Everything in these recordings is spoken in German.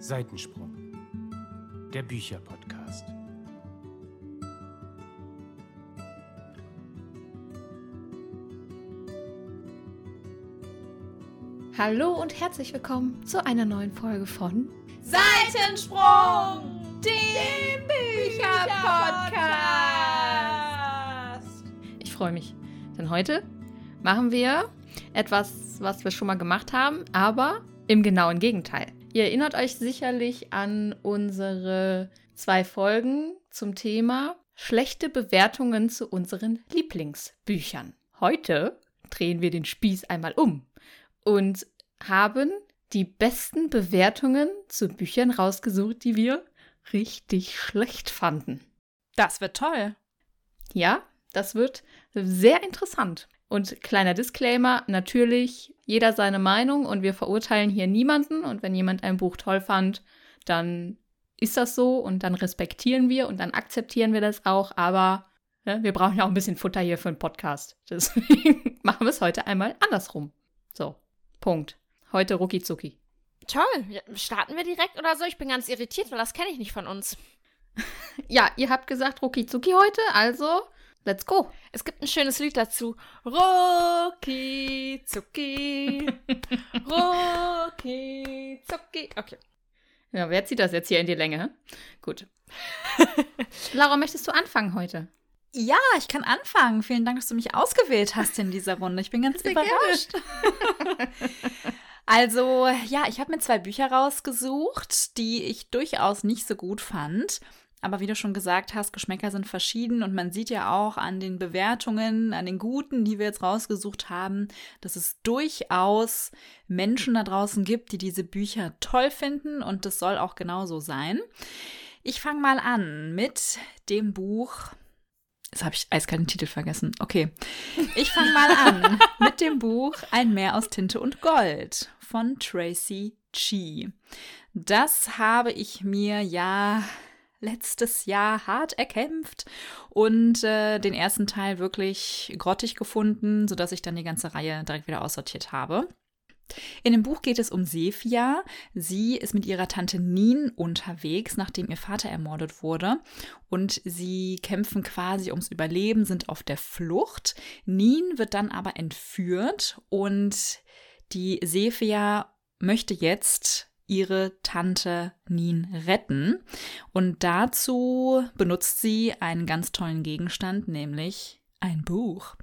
Seitensprung, der Bücherpodcast. Hallo und herzlich willkommen zu einer neuen Folge von Seitensprung, dem Bücherpodcast. Ich freue mich, denn heute machen wir etwas, was wir schon mal gemacht haben, aber im genauen Gegenteil. Ihr erinnert euch sicherlich an unsere zwei Folgen zum Thema schlechte Bewertungen zu unseren Lieblingsbüchern. Heute drehen wir den Spieß einmal um und haben die besten Bewertungen zu Büchern rausgesucht, die wir richtig schlecht fanden. Das wird toll. Ja, das wird sehr interessant. Und kleiner Disclaimer, natürlich jeder seine Meinung und wir verurteilen hier niemanden. Und wenn jemand ein Buch toll fand, dann ist das so und dann respektieren wir und dann akzeptieren wir das auch. Aber ne, wir brauchen ja auch ein bisschen Futter hier für einen Podcast. Deswegen machen wir es heute einmal andersrum. So, Punkt. Heute rucki zucki. Toll. Starten wir direkt oder so? Ich bin ganz irritiert, weil das kenne ich nicht von uns. ja, ihr habt gesagt rucki zucki heute, also Let's go. Es gibt ein schönes Lied dazu. Rucki zucki. Rucki zucki. Okay. Ja, wer zieht das jetzt hier in die Länge? Gut. Laura, möchtest du anfangen heute? Ja, ich kann anfangen. Vielen Dank, dass du mich ausgewählt hast in dieser Runde. Ich bin ganz Sehr überrascht. also, ja, ich habe mir zwei Bücher rausgesucht, die ich durchaus nicht so gut fand. Aber wie du schon gesagt hast, Geschmäcker sind verschieden und man sieht ja auch an den Bewertungen, an den guten, die wir jetzt rausgesucht haben, dass es durchaus Menschen da draußen gibt, die diese Bücher toll finden und das soll auch genauso sein. Ich fange mal an mit dem Buch. Jetzt habe ich eiskalten Titel vergessen. Okay. Ich fange mal an mit dem Buch Ein Meer aus Tinte und Gold von Tracy Chi. Das habe ich mir ja letztes Jahr hart erkämpft und äh, den ersten Teil wirklich grottig gefunden, sodass ich dann die ganze Reihe direkt wieder aussortiert habe. In dem Buch geht es um Sefia. Sie ist mit ihrer Tante Nin unterwegs, nachdem ihr Vater ermordet wurde. Und sie kämpfen quasi ums Überleben, sind auf der Flucht. Nin wird dann aber entführt und die Sefia möchte jetzt ihre Tante Nin retten. Und dazu benutzt sie einen ganz tollen Gegenstand, nämlich ein Buch.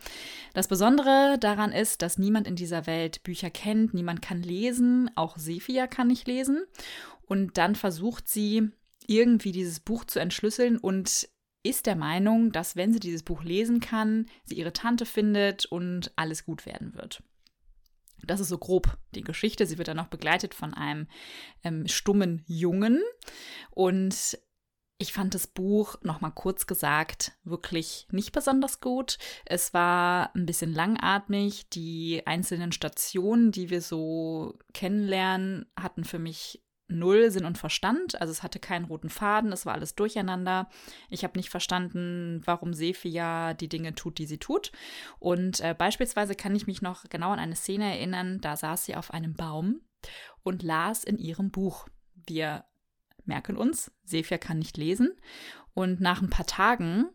Das Besondere daran ist, dass niemand in dieser Welt Bücher kennt, niemand kann lesen, auch Sephia kann nicht lesen. Und dann versucht sie irgendwie dieses Buch zu entschlüsseln und ist der Meinung, dass wenn sie dieses Buch lesen kann, sie ihre Tante findet und alles gut werden wird. Das ist so grob die Geschichte. Sie wird dann noch begleitet von einem ähm, stummen Jungen. Und ich fand das Buch, nochmal kurz gesagt, wirklich nicht besonders gut. Es war ein bisschen langatmig. Die einzelnen Stationen, die wir so kennenlernen, hatten für mich null Sinn und Verstand. Also es hatte keinen roten Faden, es war alles durcheinander. Ich habe nicht verstanden, warum Sephia die Dinge tut, die sie tut. Und äh, beispielsweise kann ich mich noch genau an eine Szene erinnern, da saß sie auf einem Baum und las in ihrem Buch. Wir merken uns, Sephia kann nicht lesen. Und nach ein paar Tagen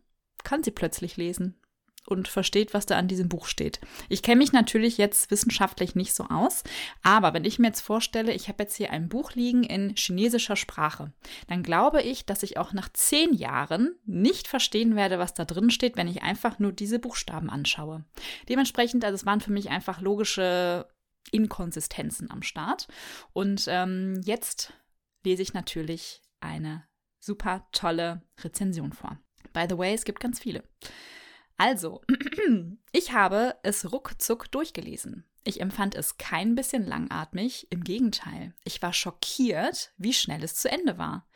kann sie plötzlich lesen und versteht, was da an diesem Buch steht. Ich kenne mich natürlich jetzt wissenschaftlich nicht so aus, aber wenn ich mir jetzt vorstelle, ich habe jetzt hier ein Buch liegen in chinesischer Sprache, dann glaube ich, dass ich auch nach zehn Jahren nicht verstehen werde, was da drin steht, wenn ich einfach nur diese Buchstaben anschaue. Dementsprechend, also es waren für mich einfach logische Inkonsistenzen am Start. Und ähm, jetzt lese ich natürlich eine super tolle Rezension vor. By the way, es gibt ganz viele. Also, ich habe es ruckzuck durchgelesen. Ich empfand es kein bisschen langatmig, im Gegenteil. Ich war schockiert, wie schnell es zu Ende war.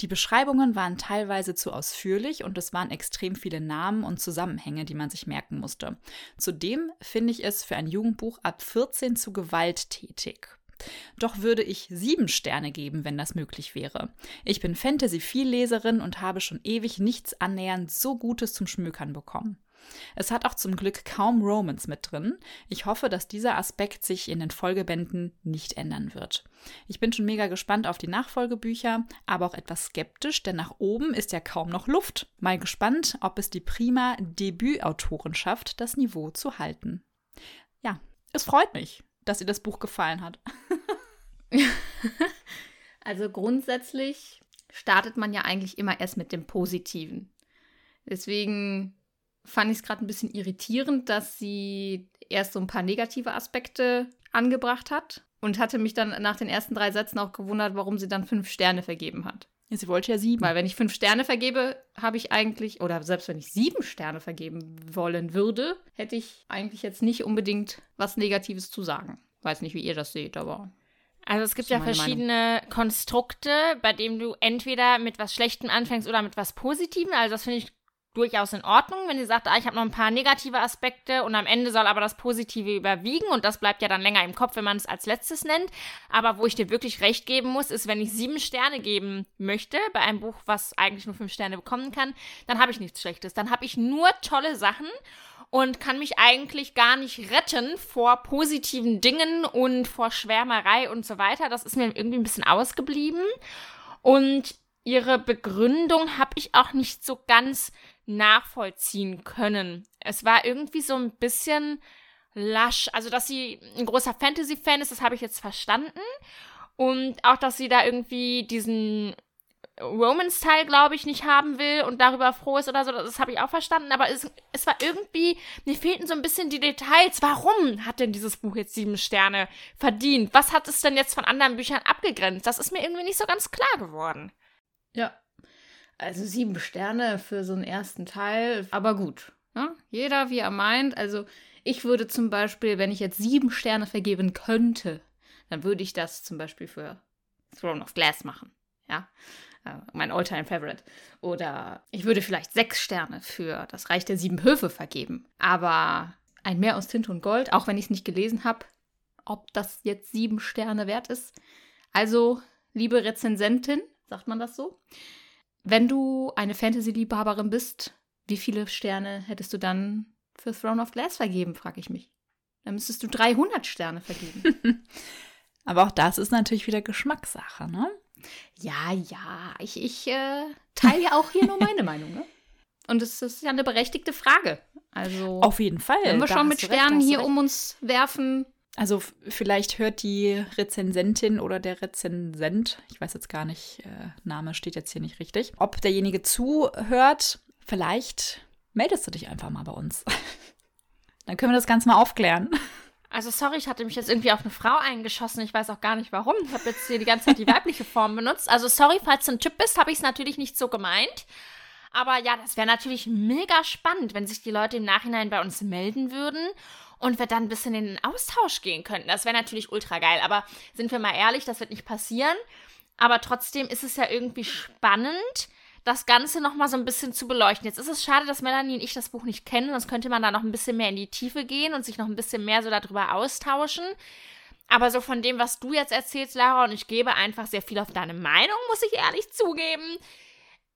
Die Beschreibungen waren teilweise zu ausführlich und es waren extrem viele Namen und Zusammenhänge, die man sich merken musste. Zudem finde ich es für ein Jugendbuch ab 14 zu gewalttätig. Doch würde ich sieben Sterne geben, wenn das möglich wäre. Ich bin Fantasy-Vielleserin und habe schon ewig nichts annähernd so Gutes zum Schmökern bekommen. Es hat auch zum Glück kaum Romans mit drin. Ich hoffe, dass dieser Aspekt sich in den Folgebänden nicht ändern wird. Ich bin schon mega gespannt auf die Nachfolgebücher, aber auch etwas skeptisch, denn nach oben ist ja kaum noch Luft. Mal gespannt, ob es die prima Debütautoren schafft, das Niveau zu halten. Ja, es freut mich, dass ihr das Buch gefallen hat. also grundsätzlich startet man ja eigentlich immer erst mit dem Positiven. Deswegen fand ich es gerade ein bisschen irritierend, dass sie erst so ein paar negative Aspekte angebracht hat und hatte mich dann nach den ersten drei Sätzen auch gewundert, warum sie dann fünf Sterne vergeben hat. Ja, sie wollte ja sieben. Weil wenn ich fünf Sterne vergebe, habe ich eigentlich, oder selbst wenn ich sieben Sterne vergeben wollen würde, hätte ich eigentlich jetzt nicht unbedingt was Negatives zu sagen. Weiß nicht, wie ihr das seht, aber also es gibt ja verschiedene Meinung. Konstrukte, bei denen du entweder mit was Schlechtem anfängst oder mit was Positivem. Also das finde ich durchaus in Ordnung, wenn sie sagt, ah, ich habe noch ein paar negative Aspekte und am Ende soll aber das Positive überwiegen und das bleibt ja dann länger im Kopf, wenn man es als letztes nennt. Aber wo ich dir wirklich recht geben muss, ist, wenn ich sieben Sterne geben möchte bei einem Buch, was eigentlich nur fünf Sterne bekommen kann, dann habe ich nichts Schlechtes. Dann habe ich nur tolle Sachen und kann mich eigentlich gar nicht retten vor positiven Dingen und vor Schwärmerei und so weiter. Das ist mir irgendwie ein bisschen ausgeblieben. Und ihre Begründung habe ich auch nicht so ganz nachvollziehen können. Es war irgendwie so ein bisschen lasch. Also, dass sie ein großer Fantasy-Fan ist, das habe ich jetzt verstanden. Und auch, dass sie da irgendwie diesen Romance-Teil, glaube ich, nicht haben will und darüber froh ist oder so, das habe ich auch verstanden. Aber es, es war irgendwie, mir fehlten so ein bisschen die Details. Warum hat denn dieses Buch jetzt sieben Sterne verdient? Was hat es denn jetzt von anderen Büchern abgegrenzt? Das ist mir irgendwie nicht so ganz klar geworden. Ja, also sieben Sterne für so einen ersten Teil, aber gut. Ne? Jeder, wie er meint. Also ich würde zum Beispiel, wenn ich jetzt sieben Sterne vergeben könnte, dann würde ich das zum Beispiel für Throne of Glass machen. Ja, äh, mein Alltime Favorite. Oder ich würde vielleicht sechs Sterne für das Reich der sieben Höfe vergeben. Aber ein Meer aus Tinte und Gold, auch wenn ich es nicht gelesen habe, ob das jetzt sieben Sterne wert ist. Also, liebe Rezensentin, sagt man das so? Wenn du eine Fantasy-Liebhaberin bist, wie viele Sterne hättest du dann für Throne of Glass vergeben, frage ich mich. Dann müsstest du 300 Sterne vergeben. Aber auch das ist natürlich wieder Geschmackssache, ne? Ja, ja, ich, ich äh, teile ja auch hier nur meine Meinung, ne? Und es ist ja eine berechtigte Frage. Also auf jeden Fall. Wenn wir schon mit Sternen recht, hier recht. um uns werfen, also vielleicht hört die Rezensentin oder der Rezensent, ich weiß jetzt gar nicht, äh, Name steht jetzt hier nicht richtig, ob derjenige zuhört, vielleicht meldest du dich einfach mal bei uns. Dann können wir das Ganze mal aufklären. Also sorry, ich hatte mich jetzt irgendwie auf eine Frau eingeschossen. Ich weiß auch gar nicht warum. Ich habe jetzt hier die ganze Zeit die weibliche Form benutzt. Also sorry, falls du ein Typ bist, habe ich es natürlich nicht so gemeint. Aber ja, das wäre natürlich mega spannend, wenn sich die Leute im Nachhinein bei uns melden würden und wir dann ein bisschen in den Austausch gehen könnten. Das wäre natürlich ultra geil. Aber sind wir mal ehrlich, das wird nicht passieren. Aber trotzdem ist es ja irgendwie spannend, das Ganze nochmal so ein bisschen zu beleuchten. Jetzt ist es schade, dass Melanie und ich das Buch nicht kennen, sonst könnte man da noch ein bisschen mehr in die Tiefe gehen und sich noch ein bisschen mehr so darüber austauschen. Aber so von dem, was du jetzt erzählst, Lara, und ich gebe einfach sehr viel auf deine Meinung, muss ich ehrlich zugeben,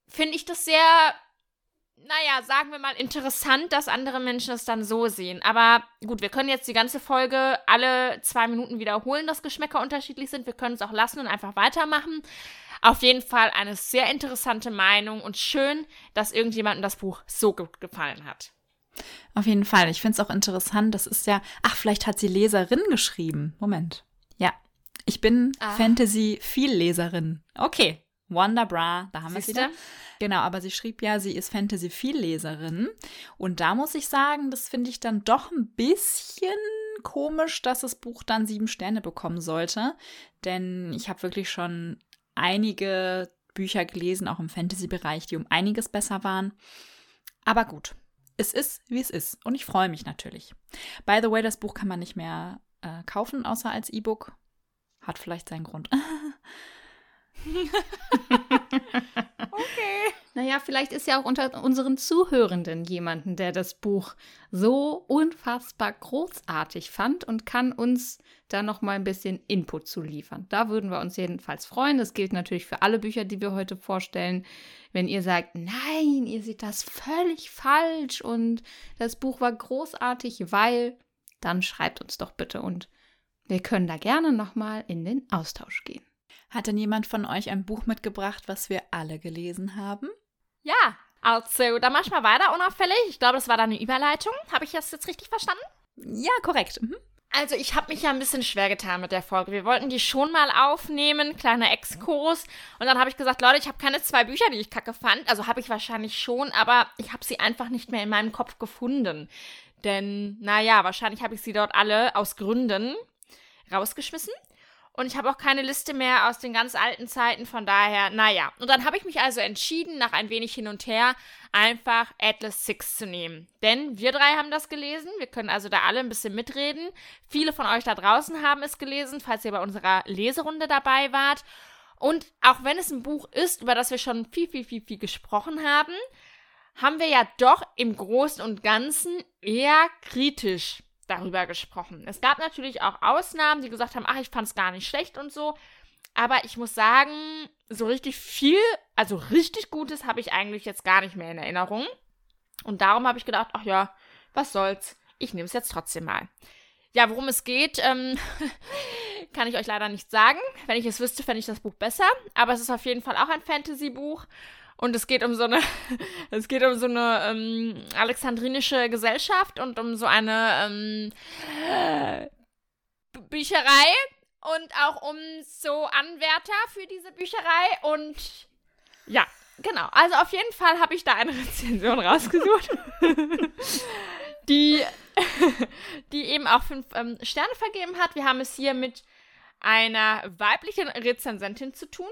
finde ich das sehr naja, sagen wir mal, interessant, dass andere Menschen es dann so sehen. Aber gut, wir können jetzt die ganze Folge alle zwei Minuten wiederholen, dass Geschmäcker unterschiedlich sind. Wir können es auch lassen und einfach weitermachen. Auf jeden Fall eine sehr interessante Meinung und schön, dass irgendjemandem das Buch so gut gefallen hat. Auf jeden Fall. Ich finde es auch interessant. Das ist ja. Ach, vielleicht hat sie Leserin geschrieben. Moment. Ja. Ich bin ah. Fantasy-Vielleserin. Okay. Wonderbra, da haben wir es wieder. Genau, aber sie schrieb ja, sie ist Fantasy-Vielleserin. Und da muss ich sagen, das finde ich dann doch ein bisschen komisch, dass das Buch dann sieben Sterne bekommen sollte. Denn ich habe wirklich schon einige Bücher gelesen, auch im Fantasy-Bereich, die um einiges besser waren. Aber gut, es ist, wie es ist. Und ich freue mich natürlich. By the way, das Buch kann man nicht mehr äh, kaufen, außer als E-Book. Hat vielleicht seinen Grund. okay. Naja, vielleicht ist ja auch unter unseren Zuhörenden jemanden, der das Buch so unfassbar großartig fand und kann uns da noch mal ein bisschen Input zu liefern. Da würden wir uns jedenfalls freuen. Das gilt natürlich für alle Bücher, die wir heute vorstellen. Wenn ihr sagt, nein, ihr seht das völlig falsch und das Buch war großartig, weil, dann schreibt uns doch bitte und wir können da gerne noch mal in den Austausch gehen. Hat denn jemand von euch ein Buch mitgebracht, was wir alle gelesen haben? Ja, also, dann mach ich mal weiter unauffällig. Ich glaube, das war da eine Überleitung. Habe ich das jetzt richtig verstanden? Ja, korrekt. Mhm. Also, ich habe mich ja ein bisschen schwer getan mit der Folge. Wir wollten die schon mal aufnehmen, kleiner Exkurs. Und dann habe ich gesagt, Leute, ich habe keine zwei Bücher, die ich kacke fand. Also habe ich wahrscheinlich schon, aber ich habe sie einfach nicht mehr in meinem Kopf gefunden. Denn, naja, wahrscheinlich habe ich sie dort alle aus Gründen rausgeschmissen. Und ich habe auch keine Liste mehr aus den ganz alten Zeiten, von daher, naja. Und dann habe ich mich also entschieden, nach ein wenig hin und her, einfach Atlas Six zu nehmen. Denn wir drei haben das gelesen, wir können also da alle ein bisschen mitreden. Viele von euch da draußen haben es gelesen, falls ihr bei unserer Leserunde dabei wart. Und auch wenn es ein Buch ist, über das wir schon viel, viel, viel, viel gesprochen haben, haben wir ja doch im Großen und Ganzen eher kritisch darüber gesprochen. Es gab natürlich auch Ausnahmen, die gesagt haben, ach, ich fand es gar nicht schlecht und so. Aber ich muss sagen, so richtig viel, also richtig Gutes habe ich eigentlich jetzt gar nicht mehr in Erinnerung. Und darum habe ich gedacht, ach ja, was soll's. Ich nehme es jetzt trotzdem mal. Ja, worum es geht, ähm, kann ich euch leider nicht sagen. Wenn ich es wüsste, fände ich das Buch besser. Aber es ist auf jeden Fall auch ein Fantasy-Buch. Und es geht um so eine, es geht um so eine ähm, alexandrinische Gesellschaft und um so eine ähm, Bücherei und auch um so Anwärter für diese Bücherei und ja, genau. Also auf jeden Fall habe ich da eine Rezension rausgesucht, die, die eben auch fünf ähm, Sterne vergeben hat. Wir haben es hier mit einer weiblichen Rezensentin zu tun.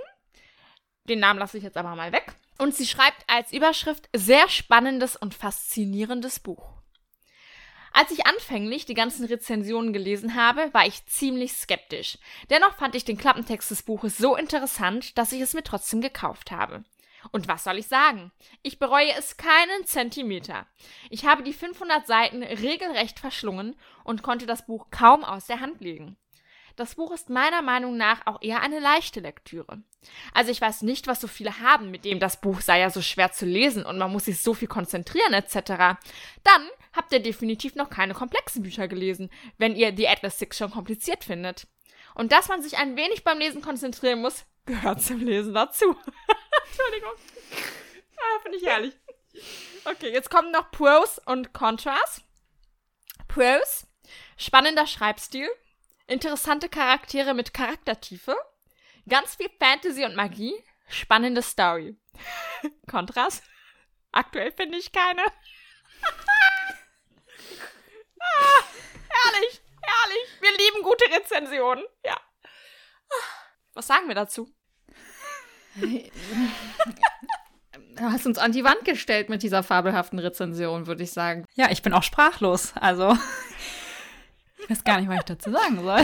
Den Namen lasse ich jetzt aber mal weg. Und sie schreibt als Überschrift sehr spannendes und faszinierendes Buch. Als ich anfänglich die ganzen Rezensionen gelesen habe, war ich ziemlich skeptisch. Dennoch fand ich den Klappentext des Buches so interessant, dass ich es mir trotzdem gekauft habe. Und was soll ich sagen? Ich bereue es keinen Zentimeter. Ich habe die 500 Seiten regelrecht verschlungen und konnte das Buch kaum aus der Hand legen. Das Buch ist meiner Meinung nach auch eher eine leichte Lektüre. Also ich weiß nicht, was so viele haben, mit dem das Buch sei ja so schwer zu lesen und man muss sich so viel konzentrieren etc. Dann habt ihr definitiv noch keine komplexen Bücher gelesen, wenn ihr die Atlas Six schon kompliziert findet. Und dass man sich ein wenig beim Lesen konzentrieren muss, gehört zum Lesen dazu. Entschuldigung. Ah, finde ich herrlich. Okay, jetzt kommen noch Pros und Contras. Pros. Spannender Schreibstil. Interessante Charaktere mit Charaktertiefe. Ganz viel Fantasy und Magie. Spannende Story. Kontrast. Aktuell finde ich keine. ah, herrlich, herrlich. Wir lieben gute Rezensionen. Ja. Was sagen wir dazu? Du hast uns an die Wand gestellt mit dieser fabelhaften Rezension, würde ich sagen. Ja, ich bin auch sprachlos. Also, ich weiß gar nicht, was ich dazu sagen soll.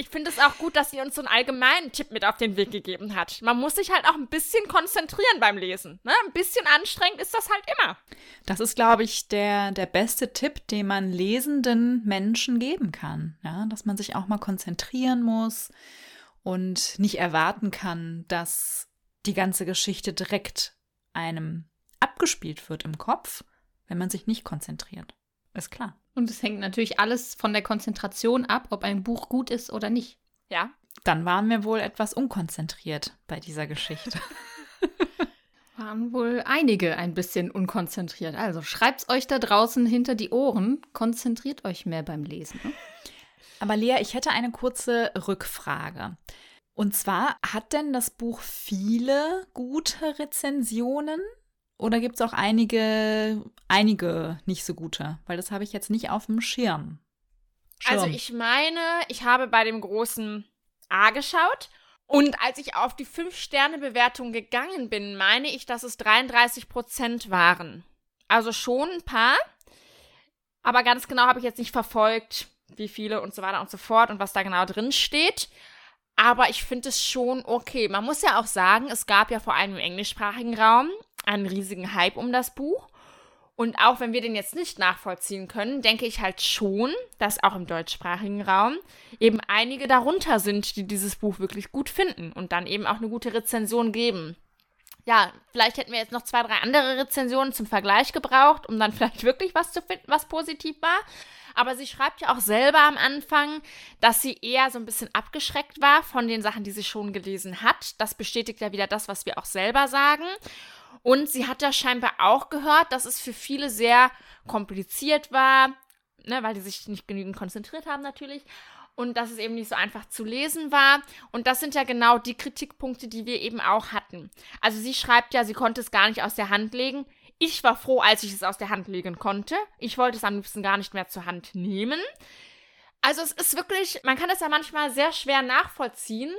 Ich finde es auch gut, dass sie uns so einen allgemeinen Tipp mit auf den Weg gegeben hat. Man muss sich halt auch ein bisschen konzentrieren beim Lesen. Ne? Ein bisschen anstrengend ist das halt immer. Das ist, glaube ich, der, der beste Tipp, den man lesenden Menschen geben kann. Ja? Dass man sich auch mal konzentrieren muss und nicht erwarten kann, dass die ganze Geschichte direkt einem abgespielt wird im Kopf, wenn man sich nicht konzentriert. Ist klar. Und es hängt natürlich alles von der Konzentration ab, ob ein Buch gut ist oder nicht. Ja. Dann waren wir wohl etwas unkonzentriert bei dieser Geschichte. waren wohl einige ein bisschen unkonzentriert. Also schreibt's euch da draußen hinter die Ohren. Konzentriert euch mehr beim Lesen. Ne? Aber Lea, ich hätte eine kurze Rückfrage. Und zwar, hat denn das Buch viele gute Rezensionen? Oder gibt es auch einige, einige nicht so gute? Weil das habe ich jetzt nicht auf dem Schirm. Schirm. Also ich meine, ich habe bei dem großen A geschaut. Und als ich auf die 5-Sterne-Bewertung gegangen bin, meine ich, dass es 33 Prozent waren. Also schon ein paar. Aber ganz genau habe ich jetzt nicht verfolgt, wie viele und so weiter und so fort und was da genau drin steht. Aber ich finde es schon okay. Man muss ja auch sagen, es gab ja vor allem im englischsprachigen Raum einen riesigen Hype um das Buch. Und auch wenn wir den jetzt nicht nachvollziehen können, denke ich halt schon, dass auch im deutschsprachigen Raum eben einige darunter sind, die dieses Buch wirklich gut finden und dann eben auch eine gute Rezension geben. Ja, vielleicht hätten wir jetzt noch zwei, drei andere Rezensionen zum Vergleich gebraucht, um dann vielleicht wirklich was zu finden, was positiv war. Aber sie schreibt ja auch selber am Anfang, dass sie eher so ein bisschen abgeschreckt war von den Sachen, die sie schon gelesen hat. Das bestätigt ja wieder das, was wir auch selber sagen. Und sie hat ja scheinbar auch gehört, dass es für viele sehr kompliziert war, ne, weil die sich nicht genügend konzentriert haben natürlich. Und dass es eben nicht so einfach zu lesen war. Und das sind ja genau die Kritikpunkte, die wir eben auch hatten. Also sie schreibt ja, sie konnte es gar nicht aus der Hand legen. Ich war froh, als ich es aus der Hand legen konnte. Ich wollte es am liebsten gar nicht mehr zur Hand nehmen. Also es ist wirklich, man kann es ja manchmal sehr schwer nachvollziehen,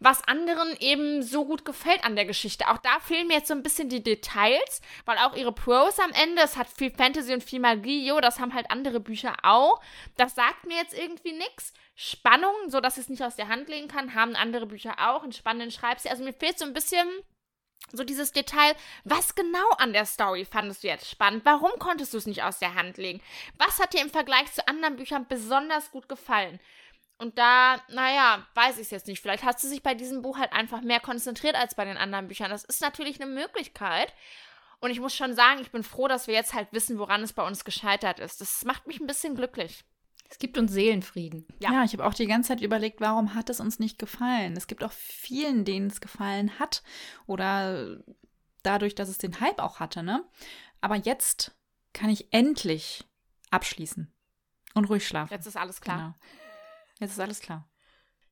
was anderen eben so gut gefällt an der Geschichte. Auch da fehlen mir jetzt so ein bisschen die Details, weil auch ihre Pros am Ende, es hat viel Fantasy und viel Magie, jo, das haben halt andere Bücher auch. Das sagt mir jetzt irgendwie nichts. Spannung, so dass ich es nicht aus der Hand legen kann, haben andere Bücher auch, einen spannenden Schreibstil. Also mir fehlt so ein bisschen so dieses Detail, was genau an der Story fandest du jetzt spannend? Warum konntest du es nicht aus der Hand legen? Was hat dir im Vergleich zu anderen Büchern besonders gut gefallen? Und da, naja, weiß ich es jetzt nicht. Vielleicht hast du sich bei diesem Buch halt einfach mehr konzentriert als bei den anderen Büchern. Das ist natürlich eine Möglichkeit. Und ich muss schon sagen, ich bin froh, dass wir jetzt halt wissen, woran es bei uns gescheitert ist. Das macht mich ein bisschen glücklich. Es gibt uns Seelenfrieden. Ja, ja ich habe auch die ganze Zeit überlegt, warum hat es uns nicht gefallen? Es gibt auch vielen, denen es gefallen hat. Oder dadurch, dass es den Hype auch hatte, ne? Aber jetzt kann ich endlich abschließen und ruhig schlafen. Jetzt ist alles klar. Genau. Jetzt ist alles klar.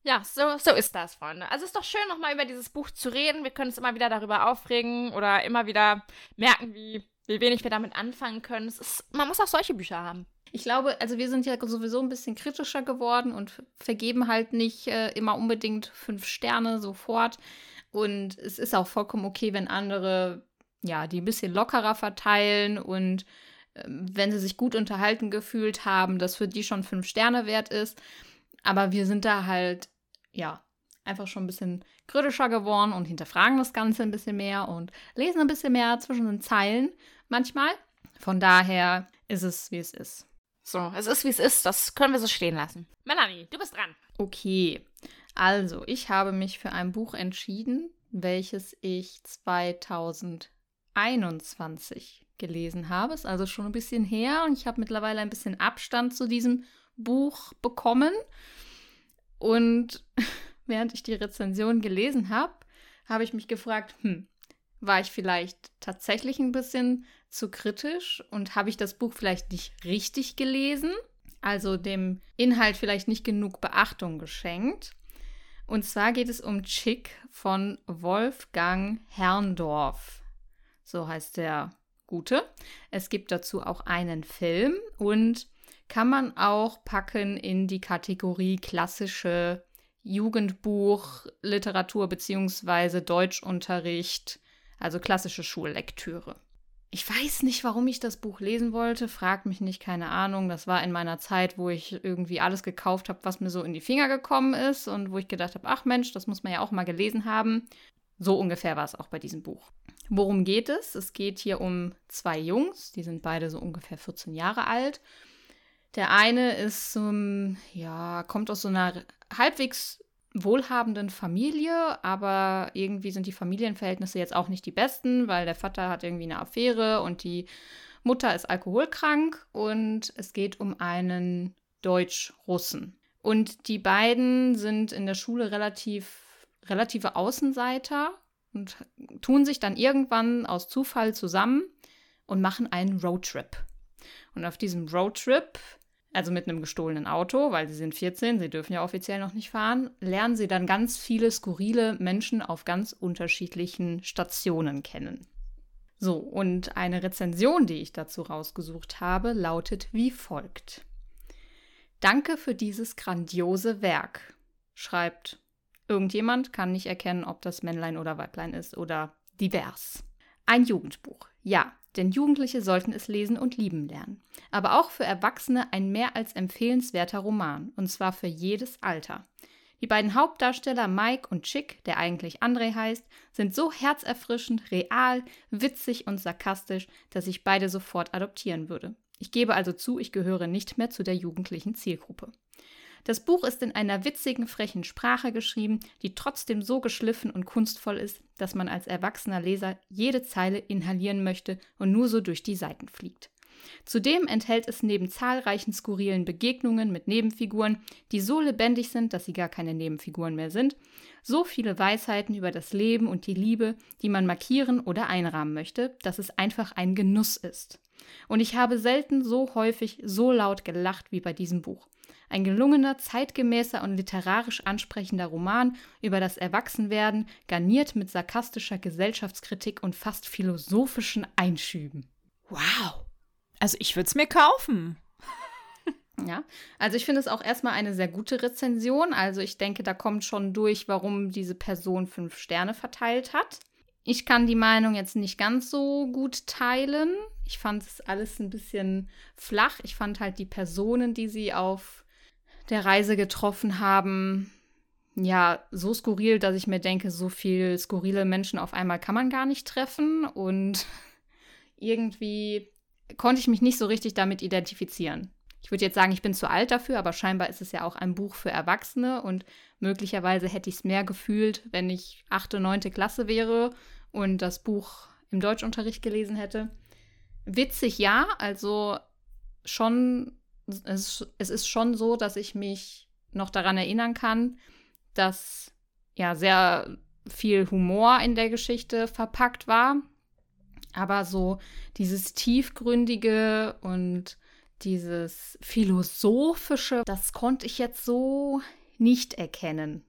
Ja, so, so ist das, Freunde. Also es ist doch schön, nochmal über dieses Buch zu reden. Wir können uns immer wieder darüber aufregen oder immer wieder merken, wie, wie wenig wir damit anfangen können. Es ist, man muss auch solche Bücher haben. Ich glaube, also wir sind ja sowieso ein bisschen kritischer geworden und vergeben halt nicht äh, immer unbedingt fünf Sterne sofort. Und es ist auch vollkommen okay, wenn andere, ja, die ein bisschen lockerer verteilen und äh, wenn sie sich gut unterhalten gefühlt haben, das für die schon fünf Sterne wert ist. Aber wir sind da halt, ja, einfach schon ein bisschen kritischer geworden und hinterfragen das Ganze ein bisschen mehr und lesen ein bisschen mehr zwischen den Zeilen manchmal. Von daher ist es, wie es ist. So, es ist, wie es ist. Das können wir so stehen lassen. Melanie, du bist dran. Okay. Also, ich habe mich für ein Buch entschieden, welches ich 2021 gelesen habe. Ist also schon ein bisschen her und ich habe mittlerweile ein bisschen Abstand zu diesem Buch bekommen. Und während ich die Rezension gelesen habe, habe ich mich gefragt, hm, war ich vielleicht tatsächlich ein bisschen zu kritisch und habe ich das Buch vielleicht nicht richtig gelesen, also dem Inhalt vielleicht nicht genug Beachtung geschenkt. Und zwar geht es um Chick von Wolfgang Herrndorf. So heißt der Gute. Es gibt dazu auch einen Film und kann man auch packen in die Kategorie klassische Jugendbuch, Literatur bzw. Deutschunterricht, also klassische Schullektüre. Ich weiß nicht, warum ich das Buch lesen wollte, frag mich nicht, keine Ahnung. Das war in meiner Zeit, wo ich irgendwie alles gekauft habe, was mir so in die Finger gekommen ist und wo ich gedacht habe, ach Mensch, das muss man ja auch mal gelesen haben. So ungefähr war es auch bei diesem Buch. Worum geht es? Es geht hier um zwei Jungs, die sind beide so ungefähr 14 Jahre alt. Der eine ist, um, ja, kommt aus so einer halbwegs wohlhabenden Familie, aber irgendwie sind die Familienverhältnisse jetzt auch nicht die besten, weil der Vater hat irgendwie eine Affäre und die Mutter ist alkoholkrank und es geht um einen Deutsch-Russen. Und die beiden sind in der Schule relativ relative Außenseiter und tun sich dann irgendwann aus Zufall zusammen und machen einen Roadtrip. Und auf diesem Roadtrip also mit einem gestohlenen Auto, weil sie sind 14, sie dürfen ja offiziell noch nicht fahren, lernen sie dann ganz viele skurrile Menschen auf ganz unterschiedlichen Stationen kennen. So, und eine Rezension, die ich dazu rausgesucht habe, lautet wie folgt. Danke für dieses grandiose Werk, schreibt irgendjemand, kann nicht erkennen, ob das Männlein oder Weiblein ist oder divers. Ein Jugendbuch. Ja, denn Jugendliche sollten es lesen und lieben lernen. Aber auch für Erwachsene ein mehr als empfehlenswerter Roman, und zwar für jedes Alter. Die beiden Hauptdarsteller Mike und Chick, der eigentlich André heißt, sind so herzerfrischend, real, witzig und sarkastisch, dass ich beide sofort adoptieren würde. Ich gebe also zu, ich gehöre nicht mehr zu der jugendlichen Zielgruppe. Das Buch ist in einer witzigen, frechen Sprache geschrieben, die trotzdem so geschliffen und kunstvoll ist, dass man als erwachsener Leser jede Zeile inhalieren möchte und nur so durch die Seiten fliegt. Zudem enthält es neben zahlreichen skurrilen Begegnungen mit Nebenfiguren, die so lebendig sind, dass sie gar keine Nebenfiguren mehr sind, so viele Weisheiten über das Leben und die Liebe, die man markieren oder einrahmen möchte, dass es einfach ein Genuss ist. Und ich habe selten so häufig so laut gelacht wie bei diesem Buch. Ein gelungener, zeitgemäßer und literarisch ansprechender Roman über das Erwachsenwerden, garniert mit sarkastischer Gesellschaftskritik und fast philosophischen Einschüben. Wow! Also ich würde es mir kaufen. Ja, also ich finde es auch erstmal eine sehr gute Rezension. Also ich denke, da kommt schon durch, warum diese Person fünf Sterne verteilt hat. Ich kann die Meinung jetzt nicht ganz so gut teilen. Ich fand es alles ein bisschen flach. Ich fand halt die Personen, die sie auf der Reise getroffen haben, ja, so skurril, dass ich mir denke, so viel skurrile Menschen auf einmal kann man gar nicht treffen. Und irgendwie konnte ich mich nicht so richtig damit identifizieren. Ich würde jetzt sagen, ich bin zu alt dafür, aber scheinbar ist es ja auch ein Buch für Erwachsene und möglicherweise hätte ich es mehr gefühlt, wenn ich achte, neunte Klasse wäre und das Buch im Deutschunterricht gelesen hätte. Witzig ja, also schon es, es ist schon so, dass ich mich noch daran erinnern kann, dass ja sehr viel Humor in der Geschichte verpackt war. Aber so dieses tiefgründige und dieses philosophische, das konnte ich jetzt so nicht erkennen.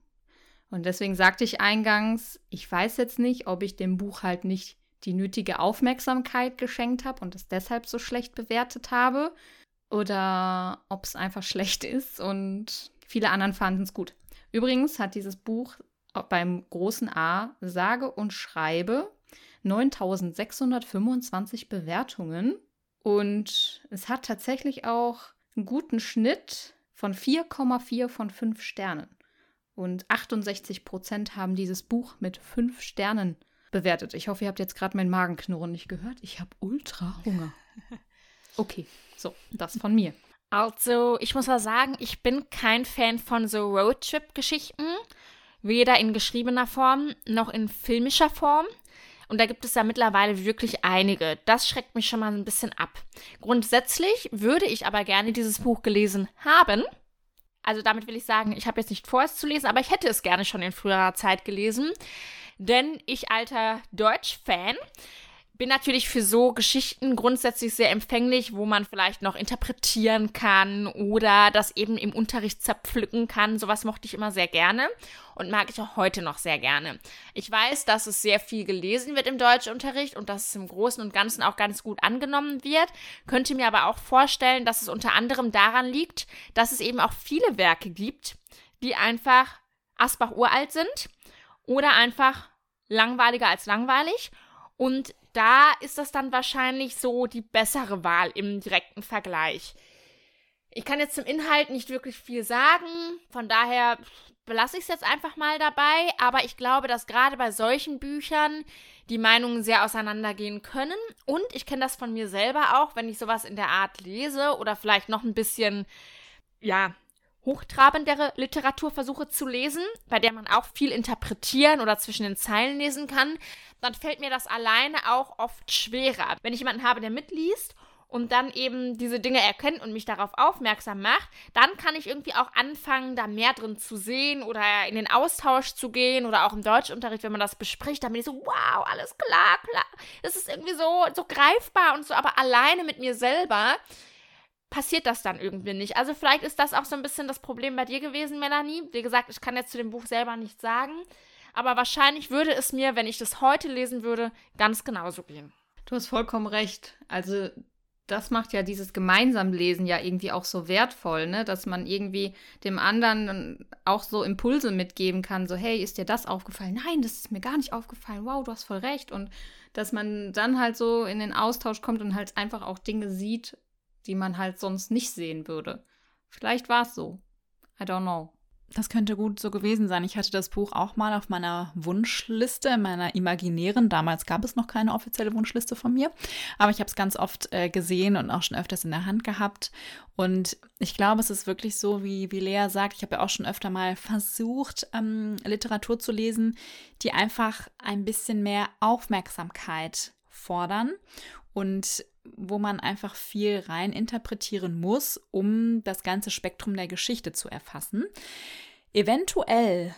Und deswegen sagte ich eingangs, ich weiß jetzt nicht, ob ich dem Buch halt nicht die nötige Aufmerksamkeit geschenkt habe und es deshalb so schlecht bewertet habe oder ob es einfach schlecht ist und viele anderen fanden es gut. Übrigens hat dieses Buch beim großen A sage und schreibe 9625 Bewertungen und es hat tatsächlich auch einen guten Schnitt von 4,4 von 5 Sternen. Und 68 Prozent haben dieses Buch mit 5 Sternen bewertet. Ich hoffe, ihr habt jetzt gerade mein Magenknurren nicht gehört. Ich habe ultra Hunger. Okay. So, das von mir. Also, ich muss mal sagen, ich bin kein Fan von so Roadtrip-Geschichten. Weder in geschriebener Form noch in filmischer Form. Und da gibt es ja mittlerweile wirklich einige. Das schreckt mich schon mal ein bisschen ab. Grundsätzlich würde ich aber gerne dieses Buch gelesen haben. Also damit will ich sagen, ich habe jetzt nicht vor, es zu lesen, aber ich hätte es gerne schon in früherer Zeit gelesen. Denn ich, alter Deutsch-Fan, bin natürlich für so Geschichten grundsätzlich sehr empfänglich, wo man vielleicht noch interpretieren kann oder das eben im Unterricht zerpflücken kann. Sowas mochte ich immer sehr gerne und mag ich auch heute noch sehr gerne. Ich weiß, dass es sehr viel gelesen wird im Deutschunterricht und dass es im Großen und Ganzen auch ganz gut angenommen wird. Könnte mir aber auch vorstellen, dass es unter anderem daran liegt, dass es eben auch viele Werke gibt, die einfach Asbach uralt sind oder einfach langweiliger als langweilig und da ist das dann wahrscheinlich so die bessere Wahl im direkten Vergleich. Ich kann jetzt zum Inhalt nicht wirklich viel sagen, von daher belasse ich es jetzt einfach mal dabei, aber ich glaube, dass gerade bei solchen Büchern die Meinungen sehr auseinandergehen können. Und ich kenne das von mir selber auch, wenn ich sowas in der Art lese oder vielleicht noch ein bisschen ja, hochtrabendere Literatur versuche zu lesen, bei der man auch viel interpretieren oder zwischen den Zeilen lesen kann, dann fällt mir das alleine auch oft schwerer. Wenn ich jemanden habe, der mitliest und dann eben diese Dinge erkennt und mich darauf aufmerksam macht, dann kann ich irgendwie auch anfangen, da mehr drin zu sehen oder in den Austausch zu gehen oder auch im Deutschunterricht, wenn man das bespricht, dann bin ich so, wow, alles klar, klar. Das ist irgendwie so, so greifbar und so, aber alleine mit mir selber passiert das dann irgendwie nicht. Also vielleicht ist das auch so ein bisschen das Problem bei dir gewesen, Melanie. Wie gesagt, ich kann jetzt zu dem Buch selber nichts sagen, aber wahrscheinlich würde es mir, wenn ich das heute lesen würde, ganz genauso gehen. Du hast vollkommen recht. Also das macht ja dieses gemeinsam Lesen ja irgendwie auch so wertvoll, ne? Dass man irgendwie dem anderen auch so Impulse mitgeben kann, so hey, ist dir das aufgefallen? Nein, das ist mir gar nicht aufgefallen. Wow, du hast voll recht und dass man dann halt so in den Austausch kommt und halt einfach auch Dinge sieht, die man halt sonst nicht sehen würde. Vielleicht war es so. I don't know. Das könnte gut so gewesen sein. Ich hatte das Buch auch mal auf meiner Wunschliste, meiner imaginären. Damals gab es noch keine offizielle Wunschliste von mir, aber ich habe es ganz oft äh, gesehen und auch schon öfters in der Hand gehabt. Und ich glaube, es ist wirklich so, wie, wie Lea sagt. Ich habe ja auch schon öfter mal versucht, ähm, Literatur zu lesen, die einfach ein bisschen mehr Aufmerksamkeit fordern und wo man einfach viel rein interpretieren muss, um das ganze Spektrum der Geschichte zu erfassen. Eventuell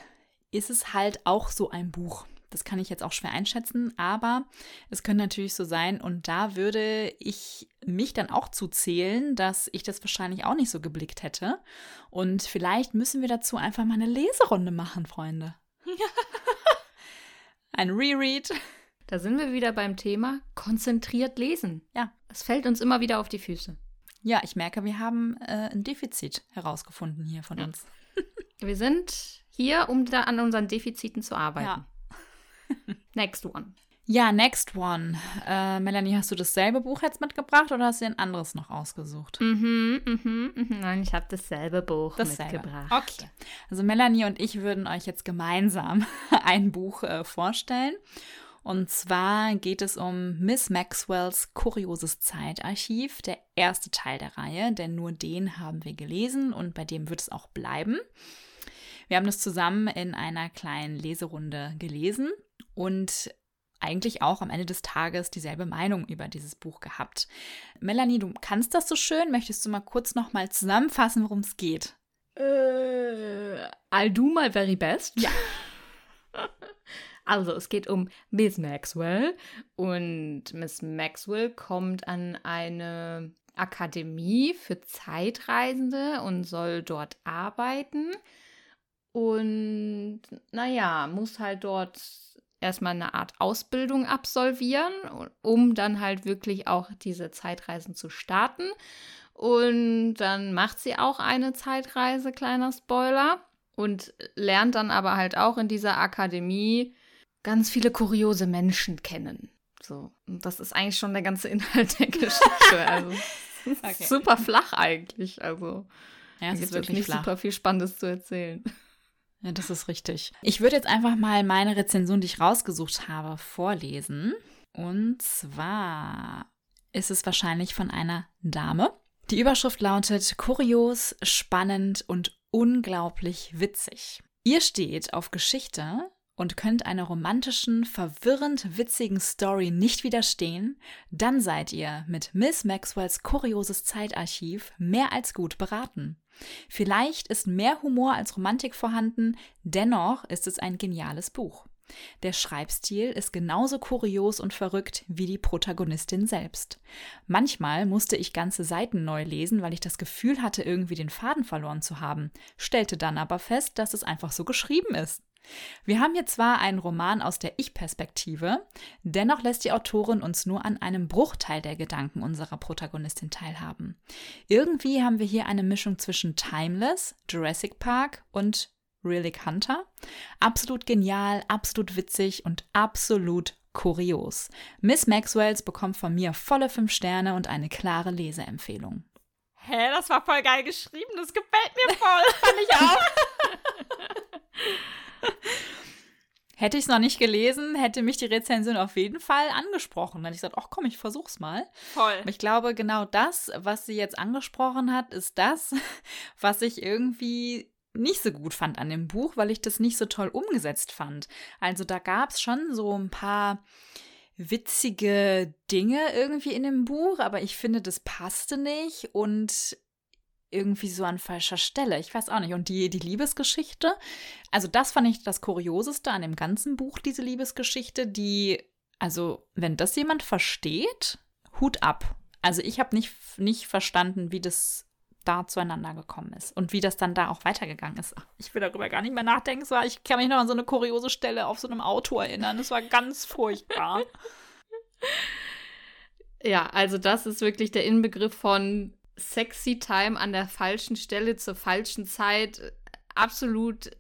ist es halt auch so ein Buch. Das kann ich jetzt auch schwer einschätzen, aber es könnte natürlich so sein und da würde ich mich dann auch zuzählen, dass ich das wahrscheinlich auch nicht so geblickt hätte. Und vielleicht müssen wir dazu einfach mal eine Leserunde machen, Freunde. ein Reread. Da sind wir wieder beim Thema konzentriert lesen. Ja. Es fällt uns immer wieder auf die Füße. Ja, ich merke, wir haben äh, ein Defizit herausgefunden hier von ja. uns. wir sind hier, um da an unseren Defiziten zu arbeiten. Ja. Next one. Ja, next one. Äh, Melanie, hast du dasselbe Buch jetzt mitgebracht oder hast du ein anderes noch ausgesucht? Mhm, mhm, mhm. Nein, ich habe dasselbe Buch dasselbe. mitgebracht. Okay. Also Melanie und ich würden euch jetzt gemeinsam ein Buch äh, vorstellen. Und zwar geht es um Miss Maxwells kurioses Zeitarchiv, der erste Teil der Reihe, denn nur den haben wir gelesen und bei dem wird es auch bleiben. Wir haben das zusammen in einer kleinen Leserunde gelesen und eigentlich auch am Ende des Tages dieselbe Meinung über dieses Buch gehabt. Melanie, du kannst das so schön. Möchtest du mal kurz noch mal zusammenfassen, worum es geht? Äh, I'll do my very best. Ja. Also, es geht um Miss Maxwell und Miss Maxwell kommt an eine Akademie für Zeitreisende und soll dort arbeiten. Und naja, muss halt dort erstmal eine Art Ausbildung absolvieren, um dann halt wirklich auch diese Zeitreisen zu starten. Und dann macht sie auch eine Zeitreise, kleiner Spoiler, und lernt dann aber halt auch in dieser Akademie ganz viele kuriose Menschen kennen. So, und das ist eigentlich schon der ganze Inhalt der Geschichte. Also, okay. super flach eigentlich. Also, ja, es ist wirklich nicht flach. super viel Spannendes zu erzählen. Ja, das ist richtig. Ich würde jetzt einfach mal meine Rezension, die ich rausgesucht habe, vorlesen. Und zwar ist es wahrscheinlich von einer Dame. Die Überschrift lautet Kurios, spannend und unglaublich witzig. Ihr steht auf Geschichte, und könnt einer romantischen, verwirrend witzigen Story nicht widerstehen, dann seid ihr mit Miss Maxwells kurioses Zeitarchiv mehr als gut beraten. Vielleicht ist mehr Humor als Romantik vorhanden, dennoch ist es ein geniales Buch. Der Schreibstil ist genauso kurios und verrückt wie die Protagonistin selbst. Manchmal musste ich ganze Seiten neu lesen, weil ich das Gefühl hatte, irgendwie den Faden verloren zu haben, stellte dann aber fest, dass es einfach so geschrieben ist. Wir haben hier zwar einen Roman aus der Ich-Perspektive, dennoch lässt die Autorin uns nur an einem Bruchteil der Gedanken unserer Protagonistin teilhaben. Irgendwie haben wir hier eine Mischung zwischen Timeless, Jurassic Park und Relic Hunter. Absolut genial, absolut witzig und absolut kurios. Miss Maxwells bekommt von mir volle 5 Sterne und eine klare Leseempfehlung. Hä, das war voll geil geschrieben, das gefällt mir voll. Fand ich auch. Hätte ich es noch nicht gelesen, hätte mich die Rezension auf jeden Fall angesprochen. Dann hätte ich gesagt, ach komm, ich versuch's mal. Voll. Aber ich glaube, genau das, was sie jetzt angesprochen hat, ist das, was ich irgendwie nicht so gut fand an dem Buch, weil ich das nicht so toll umgesetzt fand. Also da gab es schon so ein paar witzige Dinge irgendwie in dem Buch, aber ich finde, das passte nicht und irgendwie so an falscher Stelle. Ich weiß auch nicht. Und die, die Liebesgeschichte, also das fand ich das Kurioseste an dem ganzen Buch, diese Liebesgeschichte, die, also wenn das jemand versteht, Hut ab. Also ich habe nicht, nicht verstanden, wie das da zueinander gekommen ist und wie das dann da auch weitergegangen ist. Ich will darüber gar nicht mehr nachdenken. War, ich kann mich noch an so eine kuriose Stelle auf so einem Auto erinnern. Es war ganz furchtbar. Ja, also das ist wirklich der Inbegriff von sexy Time an der falschen Stelle zur falschen Zeit absolut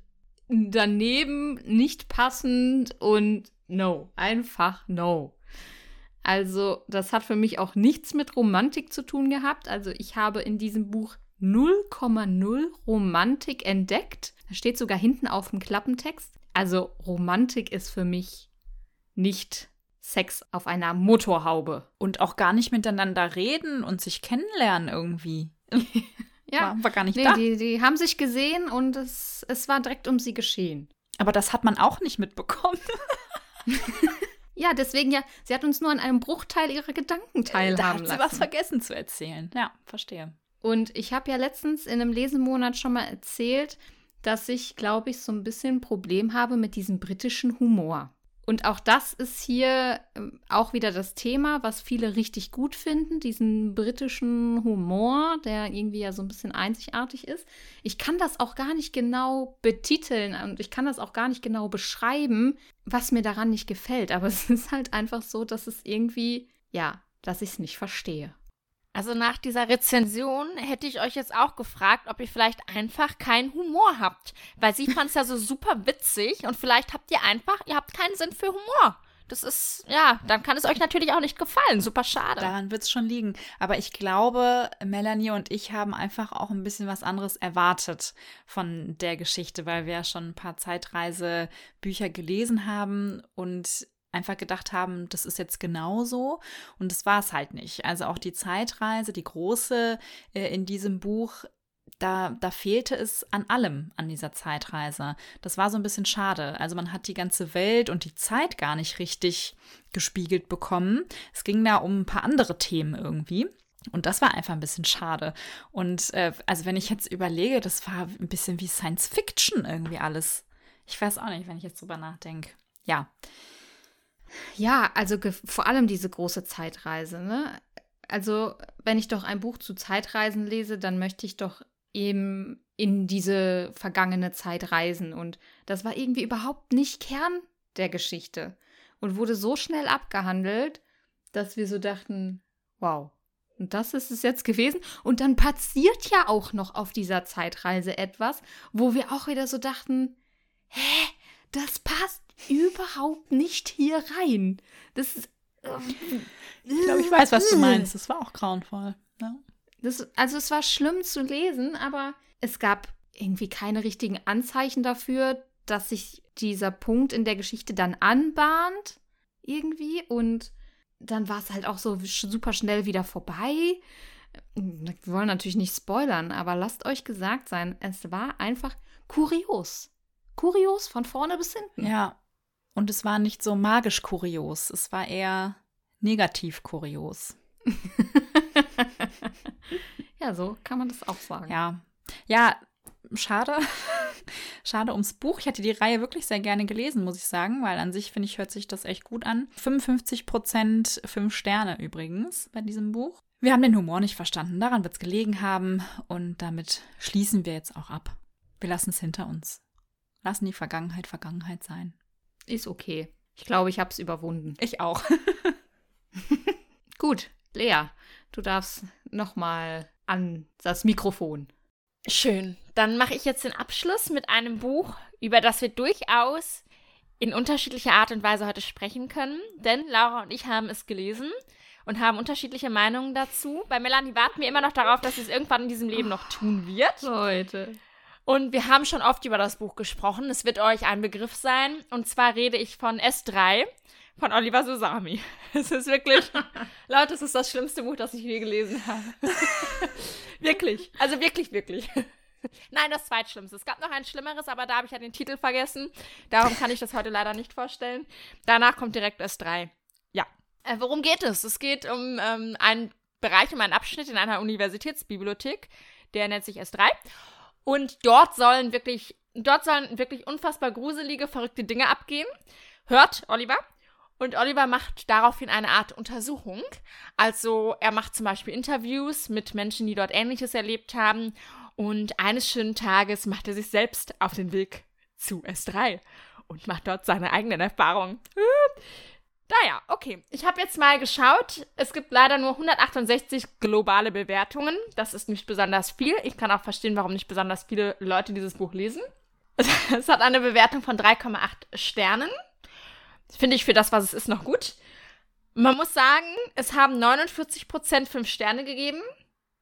daneben, nicht passend und no, einfach no. Also, das hat für mich auch nichts mit Romantik zu tun gehabt. Also, ich habe in diesem Buch 0,0 Romantik entdeckt. Steht sogar hinten auf dem Klappentext. Also Romantik ist für mich nicht Sex auf einer Motorhaube. Und auch gar nicht miteinander reden und sich kennenlernen irgendwie. ja, war, war, gar nicht nee, da. Die, die haben sich gesehen und es, es war direkt um sie geschehen. Aber das hat man auch nicht mitbekommen. ja, deswegen ja, sie hat uns nur an einem Bruchteil ihrer Gedanken teilhaben da hat sie lassen. was vergessen zu erzählen. Ja, verstehe. Und ich habe ja letztens in einem Lesemonat schon mal erzählt, dass ich, glaube ich, so ein bisschen ein Problem habe mit diesem britischen Humor. Und auch das ist hier ähm, auch wieder das Thema, was viele richtig gut finden, diesen britischen Humor, der irgendwie ja so ein bisschen einzigartig ist. Ich kann das auch gar nicht genau betiteln und ich kann das auch gar nicht genau beschreiben, was mir daran nicht gefällt. Aber es ist halt einfach so, dass es irgendwie, ja, dass ich es nicht verstehe. Also nach dieser Rezension hätte ich euch jetzt auch gefragt, ob ihr vielleicht einfach keinen Humor habt. Weil sie fand es ja so super witzig und vielleicht habt ihr einfach, ihr habt keinen Sinn für Humor. Das ist, ja, dann kann es euch natürlich auch nicht gefallen. Super schade. Daran wird es schon liegen. Aber ich glaube, Melanie und ich haben einfach auch ein bisschen was anderes erwartet von der Geschichte, weil wir ja schon ein paar Zeitreisebücher gelesen haben und einfach gedacht haben, das ist jetzt genauso. Und das war es halt nicht. Also auch die Zeitreise, die große äh, in diesem Buch, da, da fehlte es an allem an dieser Zeitreise. Das war so ein bisschen schade. Also man hat die ganze Welt und die Zeit gar nicht richtig gespiegelt bekommen. Es ging da um ein paar andere Themen irgendwie. Und das war einfach ein bisschen schade. Und äh, also wenn ich jetzt überlege, das war ein bisschen wie Science Fiction irgendwie alles. Ich weiß auch nicht, wenn ich jetzt drüber nachdenke. Ja. Ja, also vor allem diese große Zeitreise, ne? Also, wenn ich doch ein Buch zu Zeitreisen lese, dann möchte ich doch eben in diese vergangene Zeit reisen. Und das war irgendwie überhaupt nicht Kern der Geschichte und wurde so schnell abgehandelt, dass wir so dachten, wow, und das ist es jetzt gewesen. Und dann passiert ja auch noch auf dieser Zeitreise etwas, wo wir auch wieder so dachten, hä, das passt überhaupt nicht hier rein. Das ist. ich glaube, ich weiß, was du meinst. Das war auch grauenvoll. Ja. Das, also es war schlimm zu lesen, aber es gab irgendwie keine richtigen Anzeichen dafür, dass sich dieser Punkt in der Geschichte dann anbahnt. Irgendwie. Und dann war es halt auch so super schnell wieder vorbei. Wir wollen natürlich nicht spoilern, aber lasst euch gesagt sein, es war einfach kurios. Kurios von vorne bis hinten. Ja, und es war nicht so magisch kurios, es war eher negativ kurios. ja, so kann man das auch sagen. Ja. Ja, schade. schade ums Buch. Ich hätte die Reihe wirklich sehr gerne gelesen, muss ich sagen, weil an sich, finde ich, hört sich das echt gut an. 55 Prozent, 5 Sterne übrigens bei diesem Buch. Wir haben den Humor nicht verstanden, daran wird es gelegen haben und damit schließen wir jetzt auch ab. Wir lassen es hinter uns. Lassen die Vergangenheit Vergangenheit sein. Ist okay. Ich glaube, ich habe es überwunden. Ich auch. Gut, Lea, du darfst noch mal an das Mikrofon. Schön. Dann mache ich jetzt den Abschluss mit einem Buch, über das wir durchaus in unterschiedlicher Art und Weise heute sprechen können. Denn Laura und ich haben es gelesen und haben unterschiedliche Meinungen dazu. Bei Melanie warten wir immer noch darauf, dass sie es irgendwann in diesem Leben noch tun wird. Leute. Und wir haben schon oft über das Buch gesprochen. Es wird euch ein Begriff sein. Und zwar rede ich von S3 von Oliver Susami. Es ist wirklich, Leute, es ist das schlimmste Buch, das ich je gelesen habe. wirklich. Also wirklich, wirklich. Nein, das zweitschlimmste. Es gab noch ein schlimmeres, aber da habe ich ja den Titel vergessen. Darum kann ich das heute leider nicht vorstellen. Danach kommt direkt S3. Ja. Äh, worum geht es? Es geht um ähm, einen Bereich, um einen Abschnitt in einer Universitätsbibliothek. Der nennt sich S3. Und dort sollen wirklich, dort sollen wirklich unfassbar gruselige, verrückte Dinge abgehen. Hört Oliver. Und Oliver macht daraufhin eine Art Untersuchung. Also er macht zum Beispiel Interviews mit Menschen, die dort Ähnliches erlebt haben. Und eines schönen Tages macht er sich selbst auf den Weg zu S3 und macht dort seine eigenen Erfahrungen. Naja, okay. Ich habe jetzt mal geschaut. Es gibt leider nur 168 globale Bewertungen. Das ist nicht besonders viel. Ich kann auch verstehen, warum nicht besonders viele Leute dieses Buch lesen. Es hat eine Bewertung von 3,8 Sternen. Finde ich für das, was es ist, noch gut. Man muss sagen, es haben 49% 5 Sterne gegeben.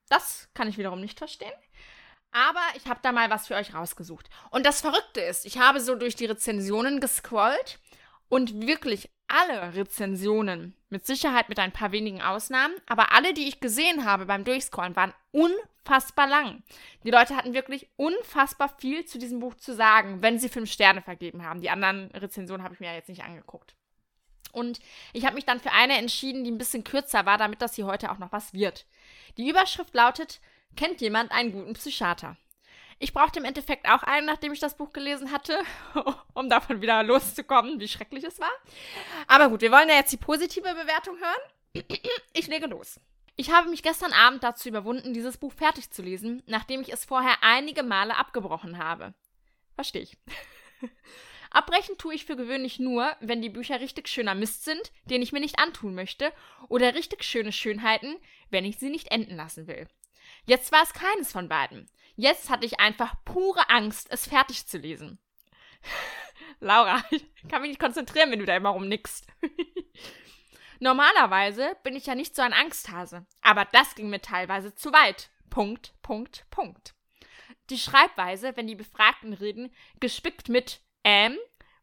Das kann ich wiederum nicht verstehen. Aber ich habe da mal was für euch rausgesucht. Und das Verrückte ist, ich habe so durch die Rezensionen gescrollt und wirklich alle Rezensionen, mit Sicherheit mit ein paar wenigen Ausnahmen, aber alle, die ich gesehen habe beim Durchscrollen, waren unfassbar lang. Die Leute hatten wirklich unfassbar viel zu diesem Buch zu sagen, wenn sie fünf Sterne vergeben haben. Die anderen Rezensionen habe ich mir ja jetzt nicht angeguckt. Und ich habe mich dann für eine entschieden, die ein bisschen kürzer war, damit das hier heute auch noch was wird. Die Überschrift lautet: Kennt jemand einen guten Psychiater? Ich brauchte im Endeffekt auch einen, nachdem ich das Buch gelesen hatte, um davon wieder loszukommen, wie schrecklich es war. Aber gut, wir wollen ja jetzt die positive Bewertung hören. Ich lege los. Ich habe mich gestern Abend dazu überwunden, dieses Buch fertig zu lesen, nachdem ich es vorher einige Male abgebrochen habe. Verstehe ich. Abbrechen tue ich für gewöhnlich nur, wenn die Bücher richtig schöner Mist sind, den ich mir nicht antun möchte, oder richtig schöne Schönheiten, wenn ich sie nicht enden lassen will. Jetzt war es keines von beiden. Jetzt hatte ich einfach pure Angst, es fertig zu lesen. Laura, ich kann mich nicht konzentrieren, wenn du da immer rumnickst. Normalerweise bin ich ja nicht so ein Angsthase, aber das ging mir teilweise zu weit. Punkt, Punkt, Punkt. Die Schreibweise, wenn die Befragten reden, gespickt mit ähm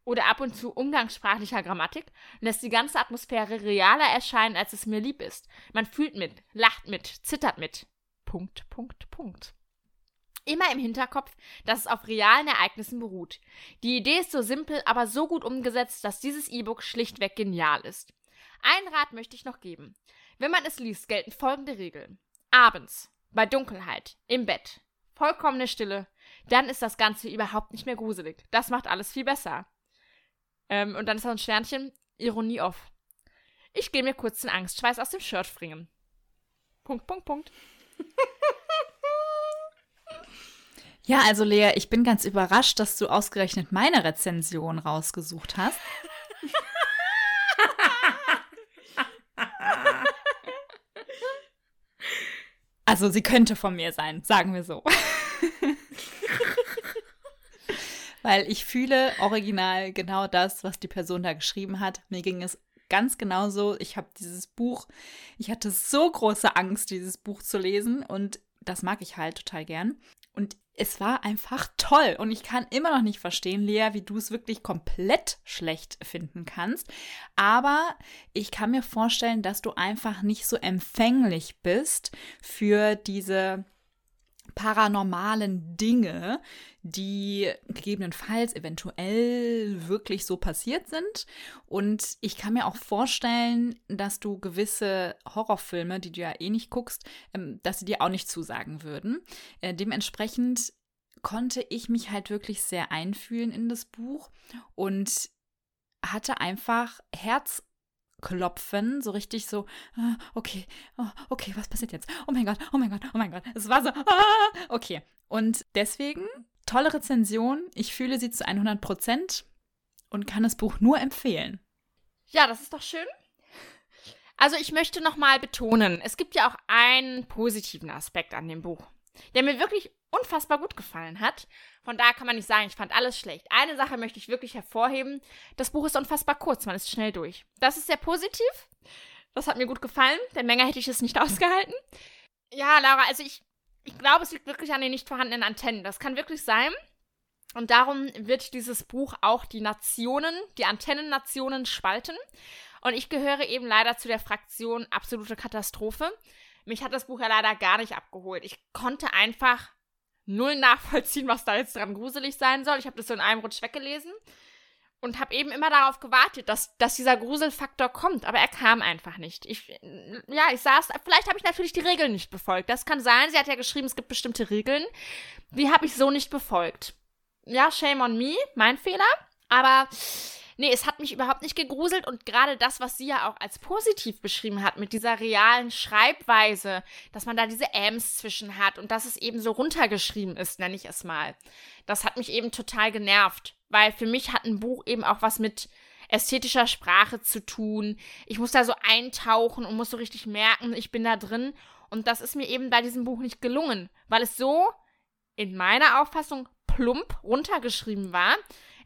oder ab und zu umgangssprachlicher Grammatik, lässt die ganze Atmosphäre realer erscheinen, als es mir lieb ist. Man fühlt mit, lacht mit, zittert mit. Punkt, Punkt, Punkt. Immer im Hinterkopf, dass es auf realen Ereignissen beruht. Die Idee ist so simpel, aber so gut umgesetzt, dass dieses E-Book schlichtweg genial ist. Einen Rat möchte ich noch geben. Wenn man es liest, gelten folgende Regeln. Abends, bei Dunkelheit, im Bett, vollkommene Stille, dann ist das Ganze überhaupt nicht mehr gruselig. Das macht alles viel besser. Ähm, und dann ist noch ein Sternchen, Ironie off. Ich gehe mir kurz den Angstschweiß aus dem Shirt springen. Punkt, Punkt, Punkt. Ja, also Lea, ich bin ganz überrascht, dass du ausgerechnet meine Rezension rausgesucht hast. also sie könnte von mir sein, sagen wir so. Weil ich fühle original genau das, was die Person da geschrieben hat. Mir ging es ganz genauso. Ich habe dieses Buch, ich hatte so große Angst, dieses Buch zu lesen und das mag ich halt total gern. Und es war einfach toll. Und ich kann immer noch nicht verstehen, Lea, wie du es wirklich komplett schlecht finden kannst. Aber ich kann mir vorstellen, dass du einfach nicht so empfänglich bist für diese paranormalen Dinge, die gegebenenfalls eventuell wirklich so passiert sind. Und ich kann mir auch vorstellen, dass du gewisse Horrorfilme, die du ja eh nicht guckst, ähm, dass sie dir auch nicht zusagen würden. Äh, dementsprechend konnte ich mich halt wirklich sehr einfühlen in das Buch und hatte einfach Herz klopfen, so richtig so, ah, okay, oh, okay, was passiert jetzt? Oh mein Gott, oh mein Gott, oh mein Gott. Es war so, ah, okay. Und deswegen, tolle Rezension. Ich fühle sie zu 100 Prozent und kann das Buch nur empfehlen. Ja, das ist doch schön. Also ich möchte nochmal betonen, es gibt ja auch einen positiven Aspekt an dem Buch, der mir wirklich unfassbar gut gefallen hat. Von daher kann man nicht sagen, ich fand alles schlecht. Eine Sache möchte ich wirklich hervorheben. Das Buch ist unfassbar kurz, man ist schnell durch. Das ist sehr positiv. Das hat mir gut gefallen, denn länger hätte ich es nicht ausgehalten. Ja, Laura, also ich, ich glaube, es liegt wirklich an den nicht vorhandenen Antennen. Das kann wirklich sein. Und darum wird dieses Buch auch die Nationen, die Antennennationen spalten. Und ich gehöre eben leider zu der Fraktion absolute Katastrophe. Mich hat das Buch ja leider gar nicht abgeholt. Ich konnte einfach null nachvollziehen, was da jetzt dran gruselig sein soll. Ich habe das so in einem Rutsch weggelesen und habe eben immer darauf gewartet, dass, dass dieser Gruselfaktor kommt, aber er kam einfach nicht. Ich, ja, ich saß, vielleicht habe ich natürlich die Regeln nicht befolgt. Das kann sein. Sie hat ja geschrieben, es gibt bestimmte Regeln. Die habe ich so nicht befolgt. Ja, shame on me, mein Fehler. Aber Nee, es hat mich überhaupt nicht gegruselt und gerade das, was sie ja auch als positiv beschrieben hat, mit dieser realen Schreibweise, dass man da diese Ms zwischen hat und dass es eben so runtergeschrieben ist, nenne ich es mal. Das hat mich eben total genervt, weil für mich hat ein Buch eben auch was mit ästhetischer Sprache zu tun. Ich muss da so eintauchen und muss so richtig merken, ich bin da drin. Und das ist mir eben bei diesem Buch nicht gelungen, weil es so in meiner Auffassung plump runtergeschrieben war,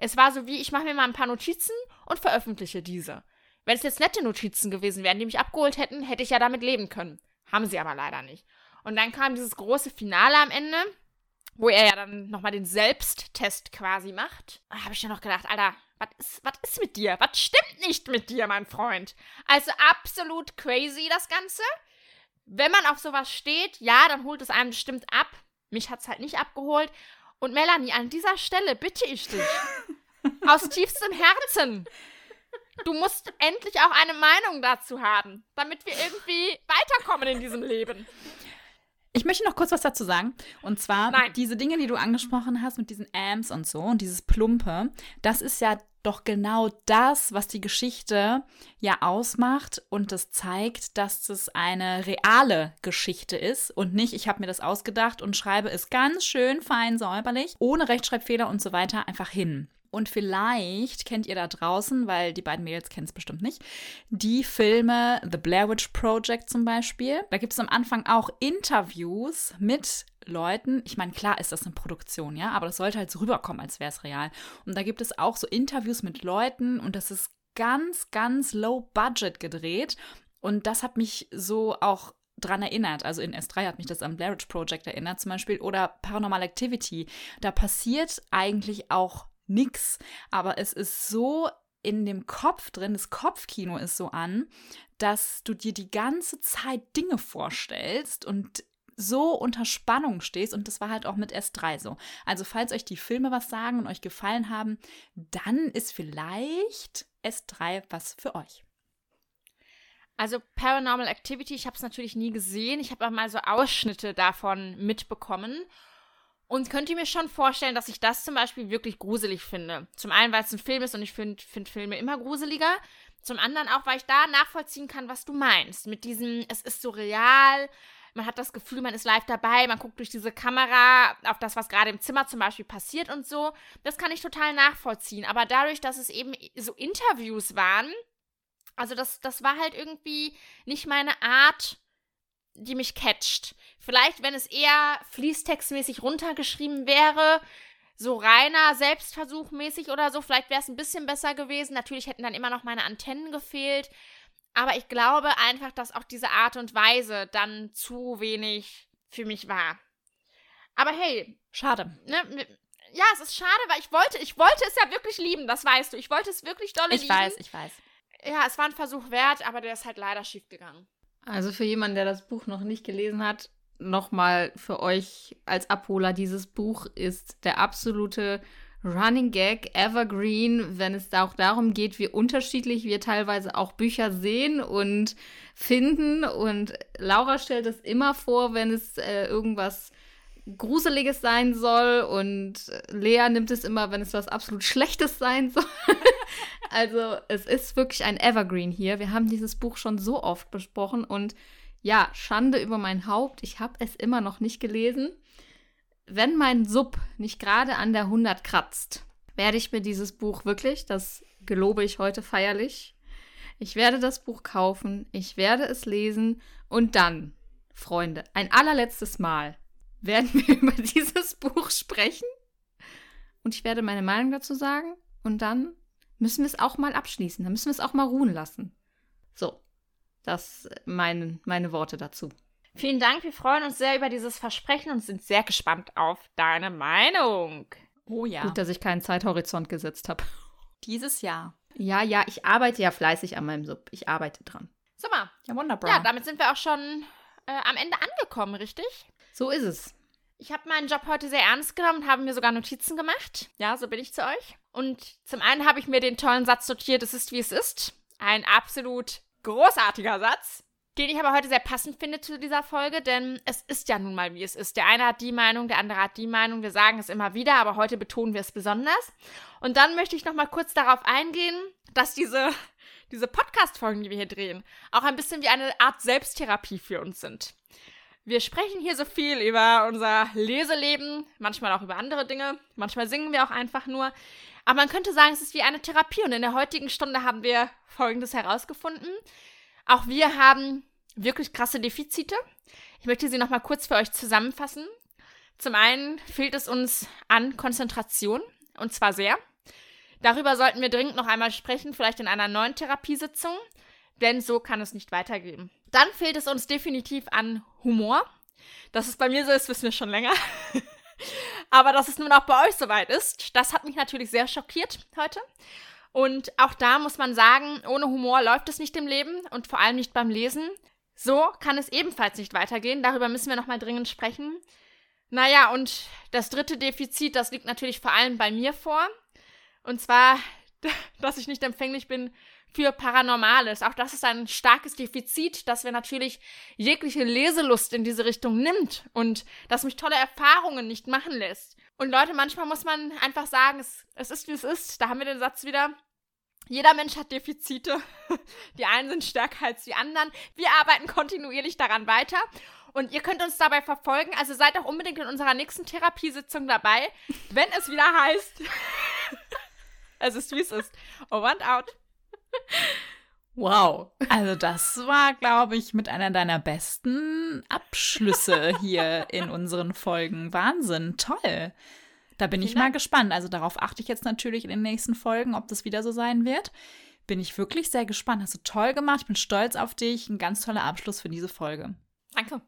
es war so wie, ich mache mir mal ein paar Notizen und veröffentliche diese. Wenn es jetzt nette Notizen gewesen wären, die mich abgeholt hätten, hätte ich ja damit leben können. Haben sie aber leider nicht. Und dann kam dieses große Finale am Ende. wo er ja dann nochmal den Selbsttest quasi macht, habe ich ja noch gedacht, Alter, was ist, ist mit dir? Was stimmt nicht mit dir, mein Freund? Also absolut crazy das Ganze. Wenn man auf sowas steht, ja, dann holt es einem bestimmt ab. Mich hat es halt nicht abgeholt. Und Melanie, an dieser Stelle bitte ich dich, aus tiefstem Herzen, du musst endlich auch eine Meinung dazu haben, damit wir irgendwie weiterkommen in diesem Leben. Ich möchte noch kurz was dazu sagen. Und zwar Nein. diese Dinge, die du angesprochen hast mit diesen Amps und so und dieses Plumpe, das ist ja doch genau das, was die Geschichte ja ausmacht und das zeigt, dass es eine reale Geschichte ist und nicht, ich habe mir das ausgedacht und schreibe es ganz schön fein säuberlich, ohne Rechtschreibfehler und so weiter einfach hin. Und vielleicht kennt ihr da draußen, weil die beiden Mädels kennen es bestimmt nicht, die Filme The Blair Witch Project zum Beispiel. Da gibt es am Anfang auch Interviews mit Leuten. Ich meine, klar ist das eine Produktion, ja, aber das sollte halt so rüberkommen, als wäre es real. Und da gibt es auch so Interviews mit Leuten und das ist ganz, ganz low budget gedreht. Und das hat mich so auch dran erinnert. Also in S3 hat mich das am Blair Witch Project erinnert zum Beispiel oder Paranormal Activity. Da passiert eigentlich auch nix. Aber es ist so in dem Kopf drin, das Kopfkino ist so an, dass du dir die ganze Zeit Dinge vorstellst und so unter Spannung stehst und das war halt auch mit S3 so. Also falls euch die Filme was sagen und euch gefallen haben, dann ist vielleicht S3 was für euch. Also Paranormal Activity, ich habe es natürlich nie gesehen. Ich habe aber mal so Ausschnitte davon mitbekommen und könnt ihr mir schon vorstellen, dass ich das zum Beispiel wirklich gruselig finde. Zum einen, weil es ein Film ist und ich finde find Filme immer gruseliger. Zum anderen auch, weil ich da nachvollziehen kann, was du meinst. Mit diesem, es ist so real, man hat das Gefühl, man ist live dabei, man guckt durch diese Kamera auf das, was gerade im Zimmer zum Beispiel passiert und so. Das kann ich total nachvollziehen. Aber dadurch, dass es eben so Interviews waren, also das, das war halt irgendwie nicht meine Art, die mich catcht. Vielleicht, wenn es eher fließtextmäßig runtergeschrieben wäre, so reiner Selbstversuchmäßig oder so, vielleicht wäre es ein bisschen besser gewesen. Natürlich hätten dann immer noch meine Antennen gefehlt. Aber ich glaube einfach, dass auch diese Art und Weise dann zu wenig für mich war. Aber hey. Schade. Ne, ja, es ist schade, weil ich wollte, ich wollte es ja wirklich lieben, das weißt du. Ich wollte es wirklich dolle ich lieben. Ich weiß, ich weiß. Ja, es war ein Versuch wert, aber der ist halt leider schief gegangen. Also für jemanden, der das Buch noch nicht gelesen hat, nochmal für euch als Abholer, dieses Buch ist der absolute Running Gag, Evergreen, wenn es auch darum geht, wie unterschiedlich wir teilweise auch Bücher sehen und finden. Und Laura stellt es immer vor, wenn es äh, irgendwas Gruseliges sein soll und Lea nimmt es immer, wenn es was absolut Schlechtes sein soll. also es ist wirklich ein Evergreen hier. Wir haben dieses Buch schon so oft besprochen und ja, Schande über mein Haupt. Ich habe es immer noch nicht gelesen. Wenn mein Sub nicht gerade an der 100 kratzt, werde ich mir dieses Buch wirklich, das gelobe ich heute feierlich, ich werde das Buch kaufen, ich werde es lesen und dann, Freunde, ein allerletztes Mal werden wir über dieses Buch sprechen und ich werde meine Meinung dazu sagen und dann müssen wir es auch mal abschließen, dann müssen wir es auch mal ruhen lassen. So, das meine, meine Worte dazu. Vielen Dank, wir freuen uns sehr über dieses Versprechen und sind sehr gespannt auf deine Meinung. Oh ja. Gut, dass ich keinen Zeithorizont gesetzt habe. Dieses Jahr. Ja, ja, ich arbeite ja fleißig an meinem Sub. Ich arbeite dran. Mal. Ja, wunderbar. Ja, damit sind wir auch schon äh, am Ende angekommen, richtig? So ist es. Ich habe meinen Job heute sehr ernst genommen und habe mir sogar Notizen gemacht. Ja, so bin ich zu euch. Und zum einen habe ich mir den tollen Satz notiert, es ist wie es ist. Ein absolut großartiger Satz, den ich aber heute sehr passend finde zu dieser Folge, denn es ist ja nun mal wie es ist. Der eine hat die Meinung, der andere hat die Meinung. Wir sagen es immer wieder, aber heute betonen wir es besonders. Und dann möchte ich noch mal kurz darauf eingehen, dass diese diese Podcast-Folgen, die wir hier drehen, auch ein bisschen wie eine Art Selbsttherapie für uns sind. Wir sprechen hier so viel über unser Leseleben, manchmal auch über andere Dinge, manchmal singen wir auch einfach nur. Aber man könnte sagen, es ist wie eine Therapie und in der heutigen Stunde haben wir Folgendes herausgefunden. Auch wir haben wirklich krasse Defizite. Ich möchte sie nochmal kurz für euch zusammenfassen. Zum einen fehlt es uns an Konzentration und zwar sehr. Darüber sollten wir dringend noch einmal sprechen, vielleicht in einer neuen Therapiesitzung, denn so kann es nicht weitergehen. Dann fehlt es uns definitiv an Humor. Dass es bei mir so ist, wissen wir schon länger. Aber dass es nun auch bei euch soweit ist, das hat mich natürlich sehr schockiert heute. Und auch da muss man sagen, ohne Humor läuft es nicht im Leben und vor allem nicht beim Lesen. So kann es ebenfalls nicht weitergehen. Darüber müssen wir nochmal dringend sprechen. Naja, und das dritte Defizit, das liegt natürlich vor allem bei mir vor. Und zwar, dass ich nicht empfänglich bin für Paranormales. Auch das ist ein starkes Defizit, dass wir natürlich jegliche Leselust in diese Richtung nimmt und das mich tolle Erfahrungen nicht machen lässt. Und Leute, manchmal muss man einfach sagen, es, es ist wie es ist. Da haben wir den Satz wieder. Jeder Mensch hat Defizite. Die einen sind stärker als die anderen. Wir arbeiten kontinuierlich daran weiter. Und ihr könnt uns dabei verfolgen. Also seid auch unbedingt in unserer nächsten Therapiesitzung dabei, wenn es wieder heißt. es ist wie es ist. Over and out. Wow. Also das war, glaube ich, mit einer deiner besten Abschlüsse hier in unseren Folgen. Wahnsinn, toll. Da bin ich mal gespannt. Also darauf achte ich jetzt natürlich in den nächsten Folgen, ob das wieder so sein wird. Bin ich wirklich sehr gespannt. Hast du toll gemacht. Ich bin stolz auf dich. Ein ganz toller Abschluss für diese Folge. Danke.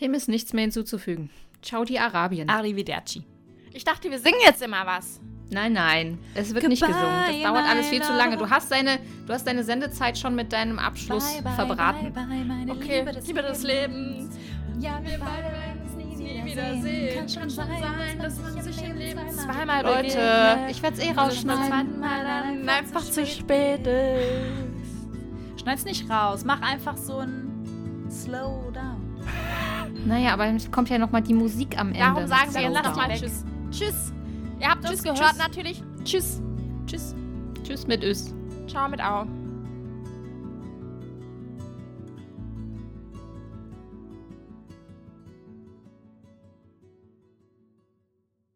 Dem ist nichts mehr hinzuzufügen. Ciao, die Arabien. Arrivederci. Ich dachte, wir singen jetzt immer was. Nein, nein, es wird Goodbye, nicht gesungen. Das dauert alles viel zu lange. Du hast deine, du hast deine Sendezeit schon mit deinem Abschluss bye, bye, verbraten. Bye, okay, Liebe des, Liebe des Lebens. Ja, wir beide werden uns nie wiedersehen. Kann schon sein, dass man sich im Leben zweimal Leute, ich werde es eh rausschneiden. dann einfach zu spät ist. Schneid's nicht raus. Mach einfach so ein Slowdown. Naja, aber es kommt ja nochmal die Musik am Ende. Darum sagen wir jetzt nochmal Tschüss. Tschüss. Ihr habt tschüss, uns gehört tschüss. natürlich. Tschüss. Tschüss. Tschüss mit Ös. Ciao mit Au.